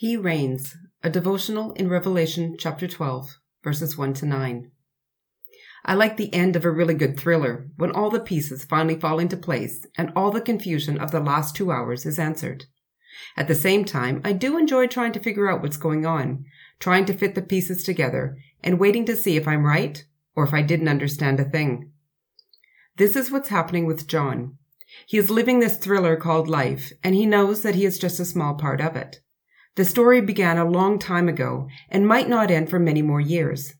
He reigns, a devotional in Revelation chapter 12, verses 1 to 9. I like the end of a really good thriller when all the pieces finally fall into place and all the confusion of the last two hours is answered. At the same time, I do enjoy trying to figure out what's going on, trying to fit the pieces together, and waiting to see if I'm right or if I didn't understand a thing. This is what's happening with John. He is living this thriller called life, and he knows that he is just a small part of it. The story began a long time ago and might not end for many more years.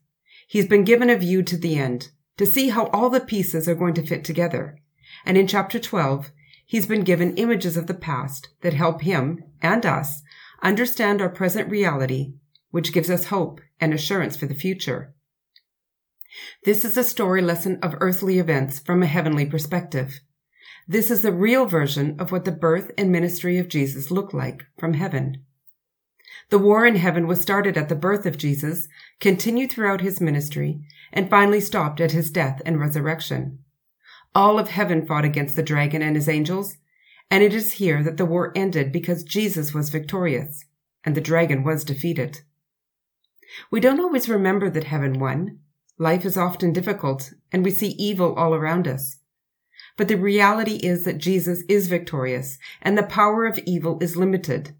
He's been given a view to the end to see how all the pieces are going to fit together. And in chapter 12, he's been given images of the past that help him and us understand our present reality, which gives us hope and assurance for the future. This is a story lesson of earthly events from a heavenly perspective. This is the real version of what the birth and ministry of Jesus look like from heaven. The war in heaven was started at the birth of Jesus, continued throughout his ministry, and finally stopped at his death and resurrection. All of heaven fought against the dragon and his angels, and it is here that the war ended because Jesus was victorious, and the dragon was defeated. We don't always remember that heaven won. Life is often difficult, and we see evil all around us. But the reality is that Jesus is victorious, and the power of evil is limited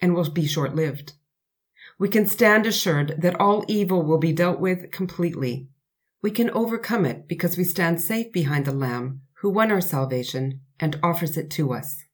and will be short lived. We can stand assured that all evil will be dealt with completely. We can overcome it because we stand safe behind the Lamb who won our salvation and offers it to us.